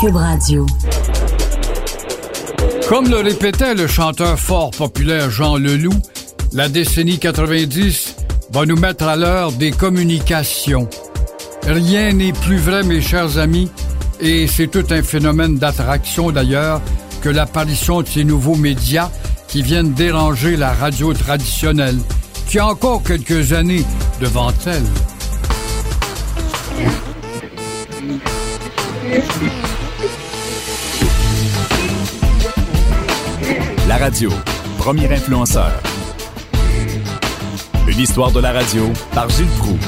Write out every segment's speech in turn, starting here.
Cube. Comme le répétait le chanteur fort populaire Jean Leloup, la décennie 90 va nous mettre à l'heure des communications. Rien n'est plus vrai, mes chers amis, et c'est tout un phénomène d'attraction d'ailleurs que l'apparition de ces nouveaux médias qui viennent déranger la radio traditionnelle, qui a encore quelques années devant elle. Radio, premier influenceur. Une histoire de la radio par Gilles Proux.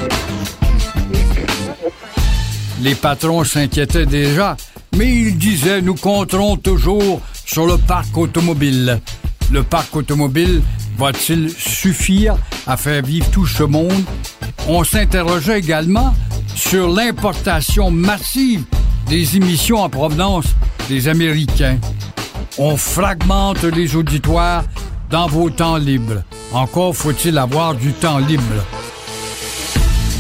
Les patrons s'inquiétaient déjà, mais ils disaient nous compterons toujours sur le parc automobile. Le parc automobile va-t-il suffire à faire vivre tout ce monde? On s'interrogeait également sur l'importation massive des émissions en provenance des Américains. On fragmente les auditoires dans vos temps libres. Encore faut-il avoir du temps libre.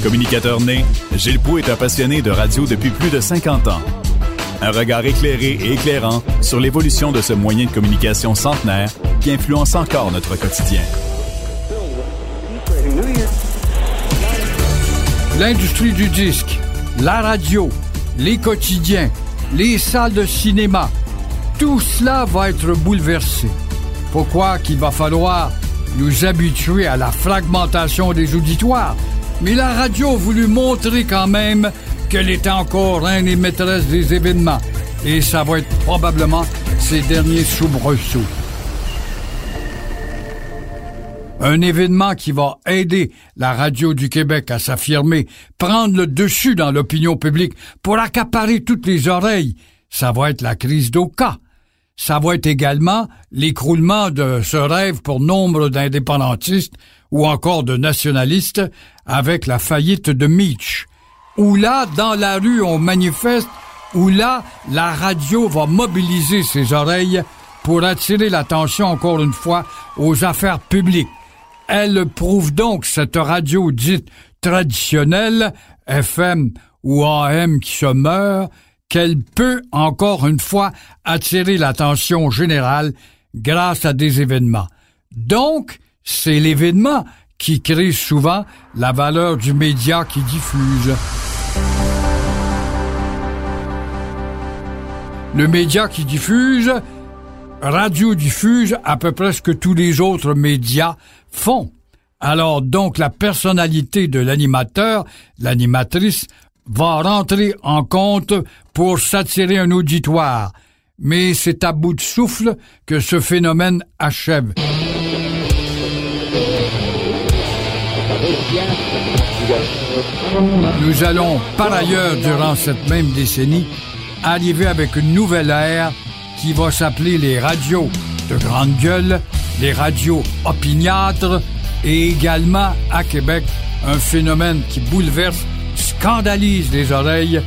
Communicateur né, Gilles Pou est un passionné de radio depuis plus de 50 ans. Un regard éclairé et éclairant sur l'évolution de ce moyen de communication centenaire qui influence encore notre quotidien. L'industrie du disque, la radio, les quotidiens, les salles de cinéma, tout cela va être bouleversé. Pourquoi qu'il va falloir nous habituer à la fragmentation des auditoires? Mais la radio a voulu montrer quand même qu'elle était encore reine et maîtresse des événements. Et ça va être probablement ses derniers soubresauts. Un événement qui va aider la radio du Québec à s'affirmer, prendre le dessus dans l'opinion publique pour accaparer toutes les oreilles, ça va être la crise d'Oka. Ça va être également l'écroulement de ce rêve pour nombre d'indépendantistes ou encore de nationalistes avec la faillite de Mitch. Où là, dans la rue, on manifeste, où là, la radio va mobiliser ses oreilles pour attirer l'attention encore une fois aux affaires publiques. Elle prouve donc cette radio dite traditionnelle, FM ou AM qui se meurt, qu'elle peut encore une fois attirer l'attention générale grâce à des événements. Donc, c'est l'événement qui crée souvent la valeur du média qui diffuse. Le média qui diffuse, radio diffuse à peu près ce que tous les autres médias font. Alors donc la personnalité de l'animateur, l'animatrice, va rentrer en compte pour s'attirer un auditoire. Mais c'est à bout de souffle que ce phénomène achève. Nous allons, par ailleurs, durant cette même décennie, arriver avec une nouvelle ère qui va s'appeler les radios de grande gueule, les radios opiniâtres et également à Québec un phénomène qui bouleverse, scandalise les oreilles,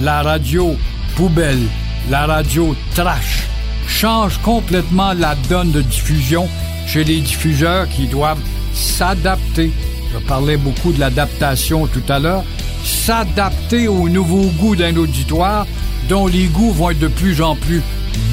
la radio poubelle, la radio trash, change complètement la donne de diffusion chez les diffuseurs qui doivent s'adapter. Je parlais beaucoup de l'adaptation tout à l'heure. S'adapter au nouveau goût d'un auditoire dont les goûts vont être de plus en plus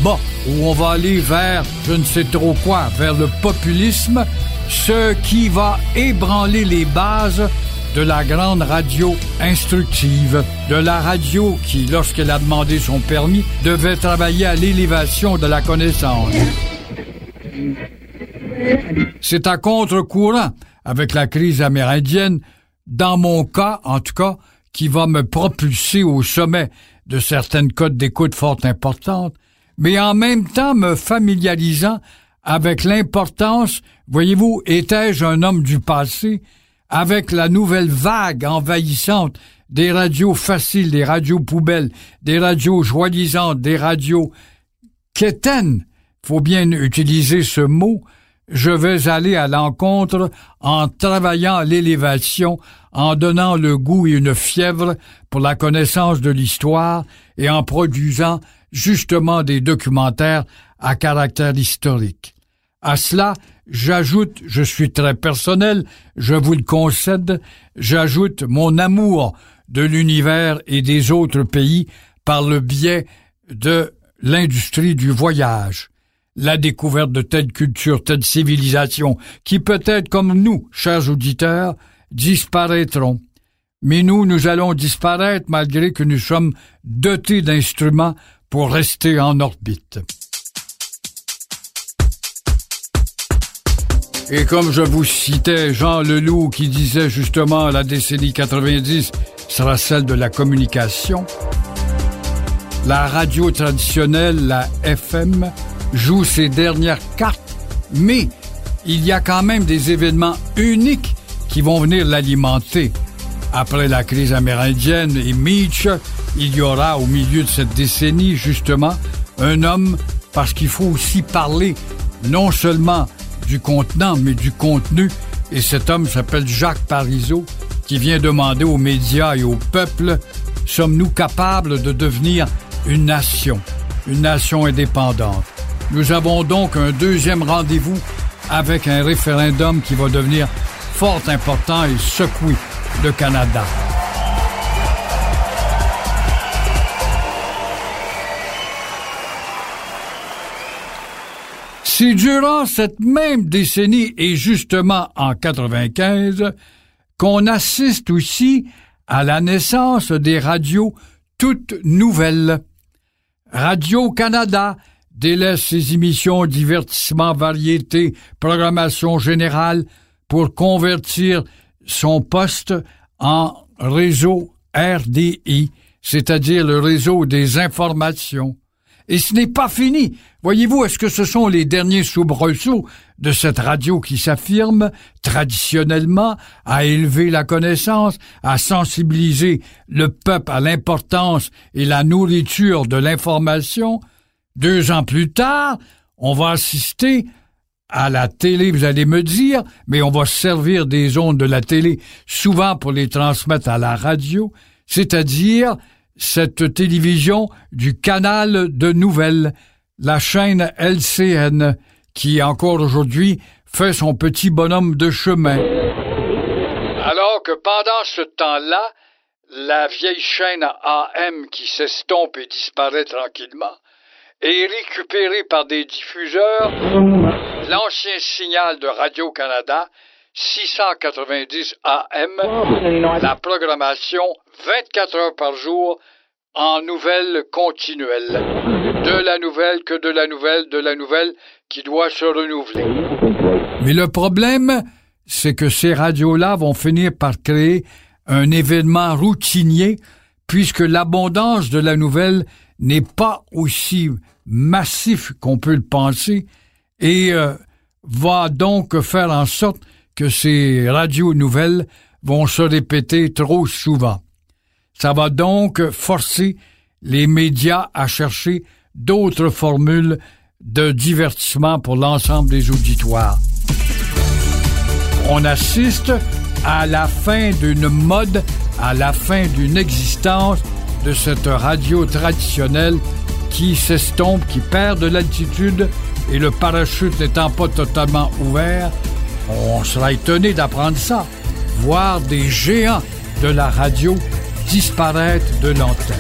bas, où on va aller vers je ne sais trop quoi, vers le populisme, ce qui va ébranler les bases de la grande radio instructive, de la radio qui, lorsqu'elle a demandé son permis, devait travailler à l'élévation de la connaissance. C'est à contre-courant avec la crise amérindienne, dans mon cas, en tout cas, qui va me propulser au sommet de certaines cotes d'écoute fort importantes, mais en même temps me familiarisant avec l'importance, voyez-vous, étais-je un homme du passé, avec la nouvelle vague envahissante des radios faciles, des radios poubelles, des radios joyeusantes, des radios quétaines, faut bien utiliser ce mot, je vais aller à l'encontre en travaillant l'élévation, en donnant le goût et une fièvre pour la connaissance de l'histoire et en produisant justement des documentaires à caractère historique. À cela, j'ajoute, je suis très personnel, je vous le concède, j'ajoute mon amour de l'univers et des autres pays par le biais de l'industrie du voyage, la découverte de telle culture, telle civilisation, qui peut-être comme nous, chers auditeurs, disparaîtront. Mais nous, nous allons disparaître malgré que nous sommes dotés d'instruments pour rester en orbite. Et comme je vous citais Jean Leloup qui disait justement la décennie 90 sera celle de la communication, la radio traditionnelle, la FM, joue ses dernières cartes, mais il y a quand même des événements uniques qui vont venir l'alimenter. Après la crise amérindienne et Mitch, il y aura au milieu de cette décennie, justement, un homme, parce qu'il faut aussi parler non seulement du contenant, mais du contenu, et cet homme s'appelle Jacques Parizeau, qui vient demander aux médias et au peuple, sommes-nous capables de devenir une nation, une nation indépendante? Nous avons donc un deuxième rendez-vous avec un référendum qui va devenir fort important et secouer le Canada. C'est durant cette même décennie et justement en 95 qu'on assiste aussi à la naissance des radios toutes nouvelles. Radio-Canada délaisse ses émissions divertissement, variété, programmation générale pour convertir son poste en réseau RDI, c'est-à-dire le réseau des informations. Et ce n'est pas fini. Voyez-vous, est-ce que ce sont les derniers soubresauts de cette radio qui s'affirme traditionnellement à élever la connaissance, à sensibiliser le peuple à l'importance et la nourriture de l'information? Deux ans plus tard, on va assister à la télé, vous allez me dire, mais on va servir des ondes de la télé souvent pour les transmettre à la radio, c'est-à-dire cette télévision du canal de nouvelles, la chaîne LCN, qui encore aujourd'hui fait son petit bonhomme de chemin. Alors que pendant ce temps-là, la vieille chaîne AM qui s'estompe et disparaît tranquillement est récupérée par des diffuseurs, l'ancien signal de Radio-Canada 690 AM, la programmation 24 heures par jour en nouvelles continuelles. De la nouvelle que de la nouvelle, de la nouvelle qui doit se renouveler. Mais le problème, c'est que ces radios-là vont finir par créer un événement routinier puisque l'abondance de la nouvelle n'est pas aussi massif qu'on peut le penser et euh, va donc faire en sorte que ces radios nouvelles vont se répéter trop souvent. Ça va donc forcer les médias à chercher d'autres formules de divertissement pour l'ensemble des auditoires. On assiste à la fin d'une mode, à la fin d'une existence de cette radio traditionnelle qui s'estompe, qui perd de l'altitude et le parachute n'étant pas totalement ouvert, on sera étonné d'apprendre ça. Voir des géants de la radio disparaître de l'antenne.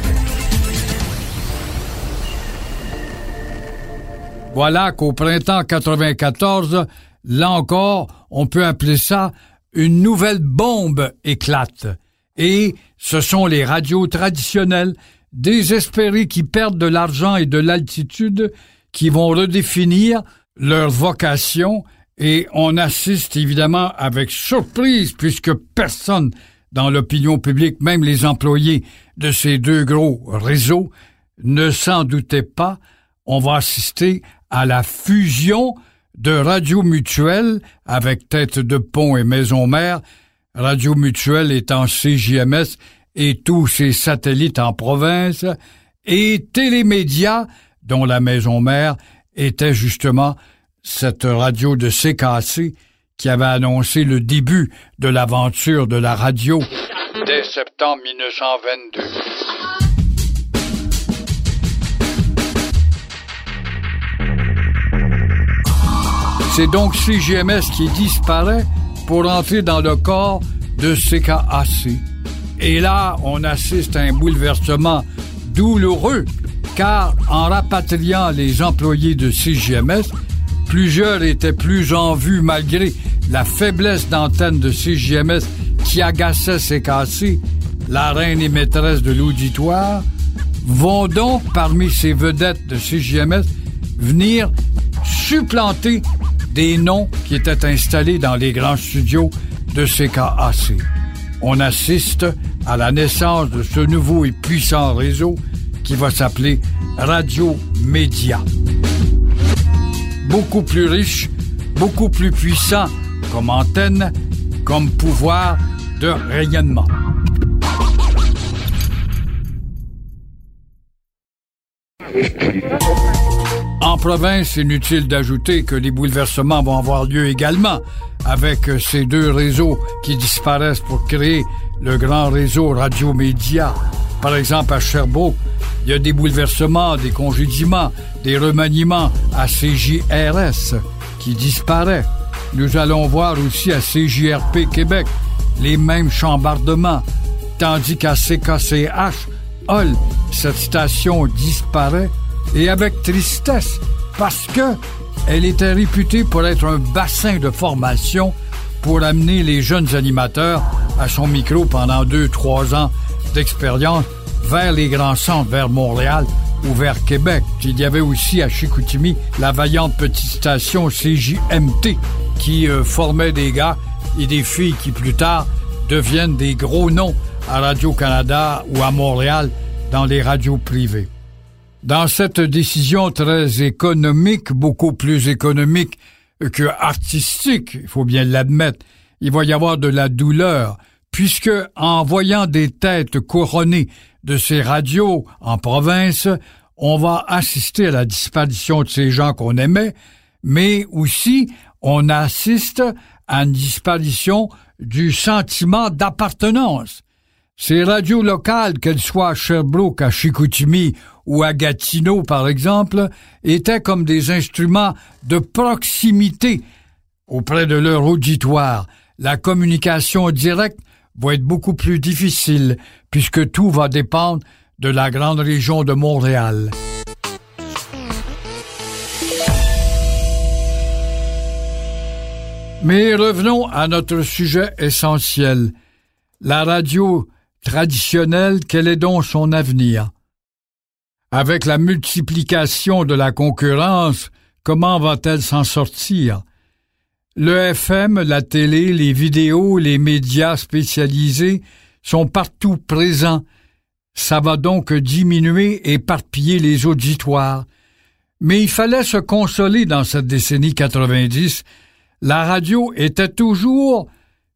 Voilà qu'au printemps 94, là encore, on peut appeler ça une nouvelle bombe éclate. Et ce sont les radios traditionnelles, désespérées qui perdent de l'argent et de l'altitude, qui vont redéfinir leur vocation et on assiste évidemment avec surprise puisque personne dans l'opinion publique, même les employés de ces deux gros réseaux, ne s'en doutait pas. On va assister à la fusion de Radio Mutuelle avec Tête de Pont et Maison Mère, Radio Mutuelle étant CJMS et tous ses satellites en province, et Télémédia, dont la Maison Mère était justement cette radio de CKC qui avait annoncé le début de l'aventure de la radio dès septembre 1922. C'est donc CGMS qui disparaît pour entrer dans le corps de CKAC. Et là, on assiste à un bouleversement douloureux car en rapatriant les employés de CGMS, plusieurs étaient plus en vue malgré la faiblesse d'antenne de CGMS qui agaçait ses la reine et maîtresse de l'auditoire, vont donc parmi ces vedettes de CGMS venir supplanter des noms qui étaient installés dans les grands studios de CKAC. On assiste à la naissance de ce nouveau et puissant réseau qui va s'appeler Radio Média. Beaucoup plus riche, beaucoup plus puissant comme antenne, comme pouvoir de rayonnement. En province, inutile d'ajouter que les bouleversements vont avoir lieu également avec ces deux réseaux qui disparaissent pour créer le grand réseau radio-média. Par exemple, à Sherbrooke, il y a des bouleversements, des congédiements, des remaniements à CJRS qui disparaît. Nous allons voir aussi à CJRP Québec les mêmes chambardements, tandis qu'à CKCH, Hall, cette station disparaît et avec tristesse parce que elle était réputée pour être un bassin de formation pour amener les jeunes animateurs à son micro pendant deux, trois ans d'expérience vers les grands centres, vers Montréal ou vers Québec. Il y avait aussi à Chicoutimi la vaillante petite station CJMT qui euh, formait des gars et des filles qui plus tard deviennent des gros noms à Radio-Canada ou à Montréal dans les radios privées. Dans cette décision très économique, beaucoup plus économique que artistique, il faut bien l'admettre, il va y avoir de la douleur, puisque en voyant des têtes couronnées de ces radios en province, on va assister à la disparition de ces gens qu'on aimait, mais aussi on assiste à une disparition du sentiment d'appartenance. Ces radios locales, qu'elles soient à Sherbrooke, à Chicoutimi ou à Gatineau, par exemple, étaient comme des instruments de proximité auprès de leur auditoire. La communication directe va être beaucoup plus difficile puisque tout va dépendre de la grande région de Montréal. Mais revenons à notre sujet essentiel. La radio traditionnelle, quel est donc son avenir? Avec la multiplication de la concurrence, comment va-t-elle s'en sortir? Le FM, la télé, les vidéos, les médias spécialisés sont partout présents. Ça va donc diminuer et éparpiller les auditoires. Mais il fallait se consoler dans cette décennie 90 la radio était toujours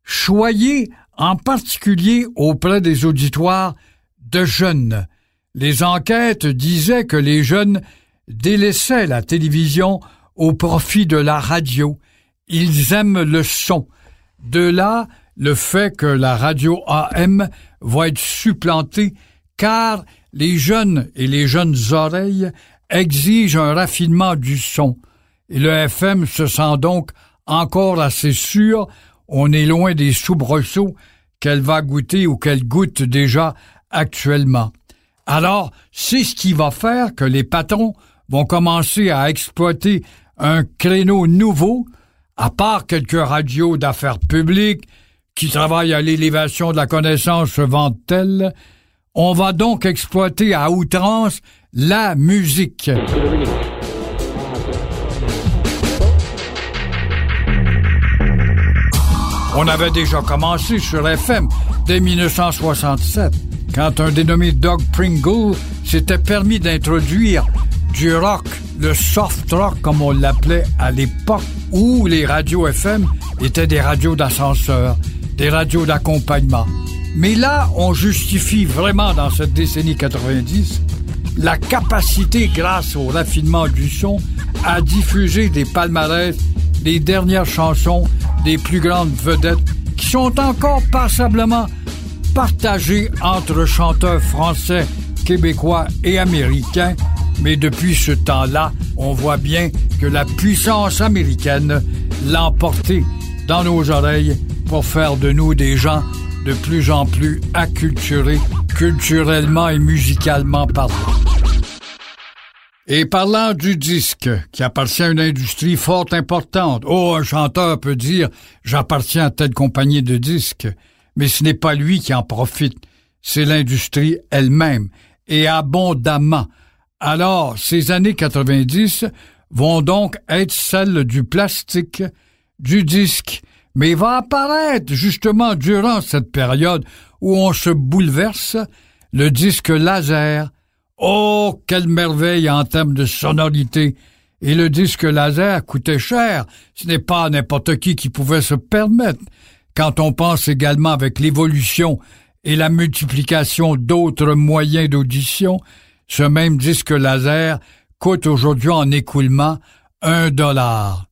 choyée, en particulier auprès des auditoires de jeunes. Les enquêtes disaient que les jeunes délaissaient la télévision au profit de la radio. Ils aiment le son. De là, le fait que la radio AM va être supplantée car les jeunes et les jeunes oreilles exigent un raffinement du son. Et le FM se sent donc encore assez sûr, on est loin des soubresauts qu'elle va goûter ou qu'elle goûte déjà actuellement. Alors, c'est ce qui va faire que les patrons vont commencer à exploiter un créneau nouveau, à part quelques radios d'affaires publiques qui travaillent à l'élévation de la connaissance vente-t-elle, on va donc exploiter à outrance la musique. On avait déjà commencé sur FM dès 1967, quand un dénommé Doug Pringle s'était permis d'introduire du rock, le soft rock comme on l'appelait à l'époque, où les radios FM étaient des radios d'ascenseur, des radios d'accompagnement. Mais là, on justifie vraiment dans cette décennie 90 la capacité, grâce au raffinement du son, à diffuser des palmarès, des dernières chansons des plus grandes vedettes qui sont encore passablement partagées entre chanteurs français, québécois et américains, mais depuis ce temps-là, on voit bien que la puissance américaine l'a emporté dans nos oreilles pour faire de nous des gens de plus en plus acculturés, culturellement et musicalement parlant. Et parlant du disque, qui appartient à une industrie fort importante, oh, un chanteur peut dire j'appartiens à telle compagnie de disques, mais ce n'est pas lui qui en profite, c'est l'industrie elle-même, et abondamment. Alors, ces années 90 vont donc être celles du plastique, du disque, mais va apparaître justement durant cette période où on se bouleverse le disque laser, Oh, quelle merveille en termes de sonorité! Et le disque laser coûtait cher. Ce n'est pas n'importe qui qui pouvait se permettre. Quand on pense également avec l'évolution et la multiplication d'autres moyens d'audition, ce même disque laser coûte aujourd'hui en écoulement un dollar.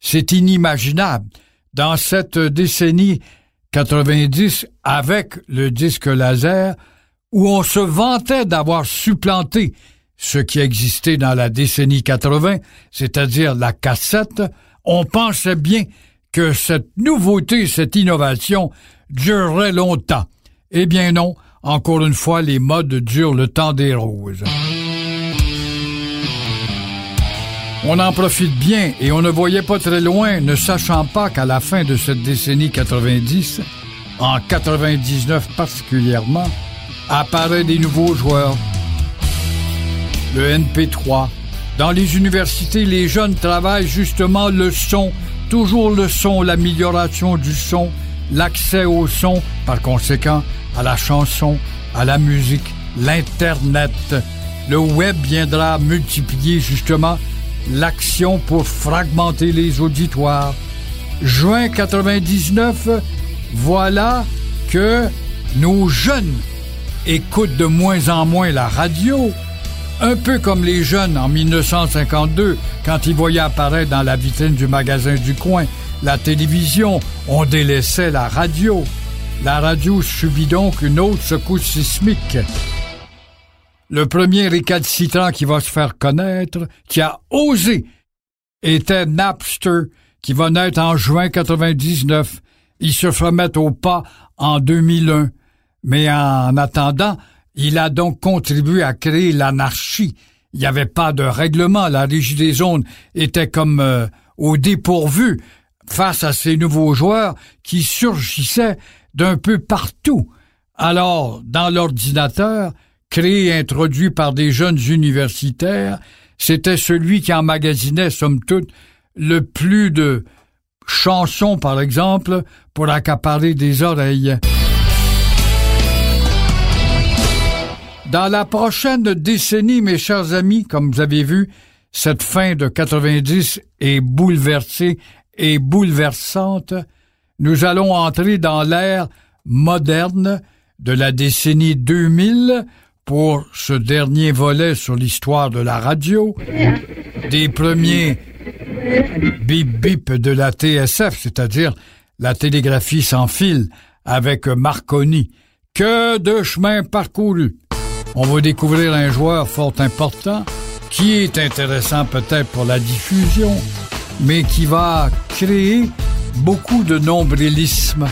C'est inimaginable. Dans cette décennie 90, avec le disque laser, où on se vantait d'avoir supplanté ce qui existait dans la décennie 80, c'est-à-dire la cassette, on pensait bien que cette nouveauté, cette innovation durerait longtemps. Eh bien non, encore une fois, les modes durent le temps des roses. On en profite bien et on ne voyait pas très loin, ne sachant pas qu'à la fin de cette décennie 90, en 99 particulièrement, apparaît des nouveaux joueurs. Le NP3. Dans les universités, les jeunes travaillent justement le son, toujours le son, l'amélioration du son, l'accès au son, par conséquent, à la chanson, à la musique, l'Internet. Le web viendra multiplier justement l'action pour fragmenter les auditoires. Juin 99, voilà que nos jeunes écoutent de moins en moins la radio, un peu comme les jeunes en 1952, quand ils voyaient apparaître dans la vitrine du magasin du coin la télévision, on délaissait la radio. La radio subit donc une autre secousse sismique. Le premier récalcitrant qui va se faire connaître, qui a osé, était Napster, qui va naître en juin 99. Il se remet au pas en 2001. Mais en attendant, il a donc contribué à créer l'anarchie. Il n'y avait pas de règlement, la régie des zones était comme euh, au dépourvu face à ces nouveaux joueurs qui surgissaient d'un peu partout. Alors, dans l'ordinateur, créé et introduit par des jeunes universitaires, c'était celui qui emmagasinait, somme toute, le plus de chansons, par exemple, pour accaparer des oreilles. Dans la prochaine décennie, mes chers amis, comme vous avez vu, cette fin de 90 est bouleversée et bouleversante. Nous allons entrer dans l'ère moderne de la décennie 2000 pour ce dernier volet sur l'histoire de la radio, des premiers bip bip de la TSF, c'est-à-dire la télégraphie sans fil avec Marconi. Que de chemin parcouru. On va découvrir un joueur fort important qui est intéressant peut-être pour la diffusion, mais qui va créer beaucoup de nombrilisme,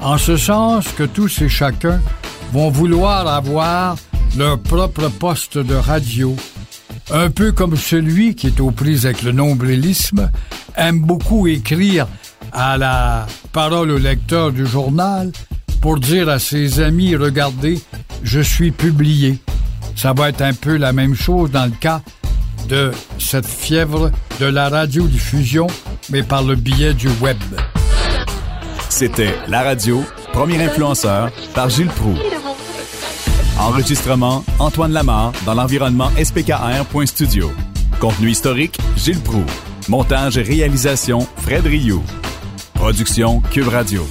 en ce sens que tous et chacun vont vouloir avoir leur propre poste de radio, un peu comme celui qui est aux prises avec le nombrilisme, aime beaucoup écrire à la parole au lecteur du journal pour dire à ses amis, regardez, je suis publié. Ça va être un peu la même chose dans le cas de cette fièvre de la radiodiffusion, mais par le biais du web. C'était La Radio, premier influenceur, par Gilles Proux. Enregistrement, Antoine Lamar, dans l'environnement spkr.studio. Contenu historique, Gilles Proux. Montage et réalisation, Fred Rioux. Production, Cube Radio.